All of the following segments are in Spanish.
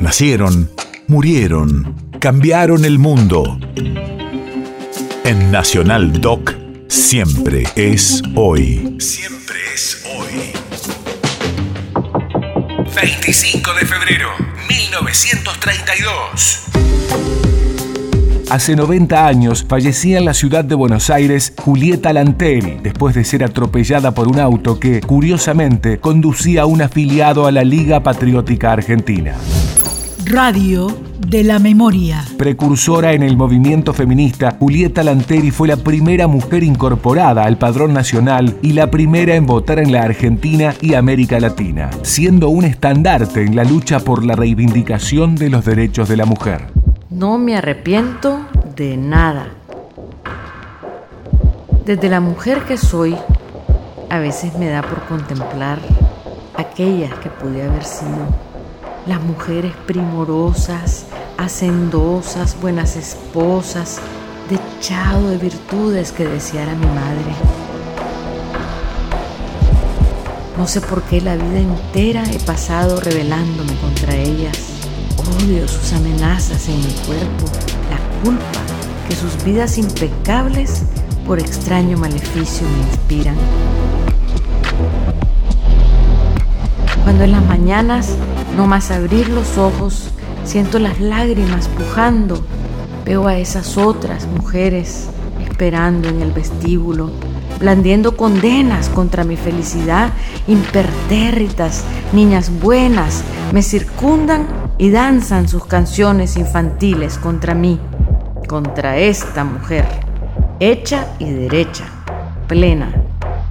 Nacieron, murieron, cambiaron el mundo. En Nacional Doc, siempre es hoy. Siempre es hoy. 25 de febrero, 1932. Hace 90 años fallecía en la ciudad de Buenos Aires Julieta Lanteri después de ser atropellada por un auto que, curiosamente, conducía a un afiliado a la Liga Patriótica Argentina. Radio de la Memoria. Precursora en el movimiento feminista, Julieta Lanteri fue la primera mujer incorporada al padrón nacional y la primera en votar en la Argentina y América Latina, siendo un estandarte en la lucha por la reivindicación de los derechos de la mujer. No me arrepiento de nada. Desde la mujer que soy, a veces me da por contemplar aquellas que pude haber sido. Las mujeres primorosas, hacendosas, buenas esposas, dechado de virtudes que deseara mi madre. No sé por qué la vida entera he pasado rebelándome contra ellas Odio sus amenazas en mi cuerpo, la culpa que sus vidas impecables por extraño maleficio me inspiran. Cuando en las mañanas, no más abrir los ojos, siento las lágrimas pujando, veo a esas otras mujeres esperando en el vestíbulo, blandiendo condenas contra mi felicidad, impertérritas, niñas buenas, me circundan y danzan sus canciones infantiles contra mí, contra esta mujer, hecha y derecha, plena,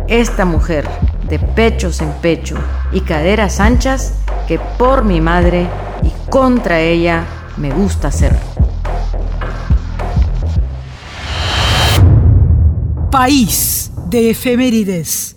esta mujer de pechos en pecho y caderas anchas que por mi madre y contra ella me gusta ser. País de efemérides.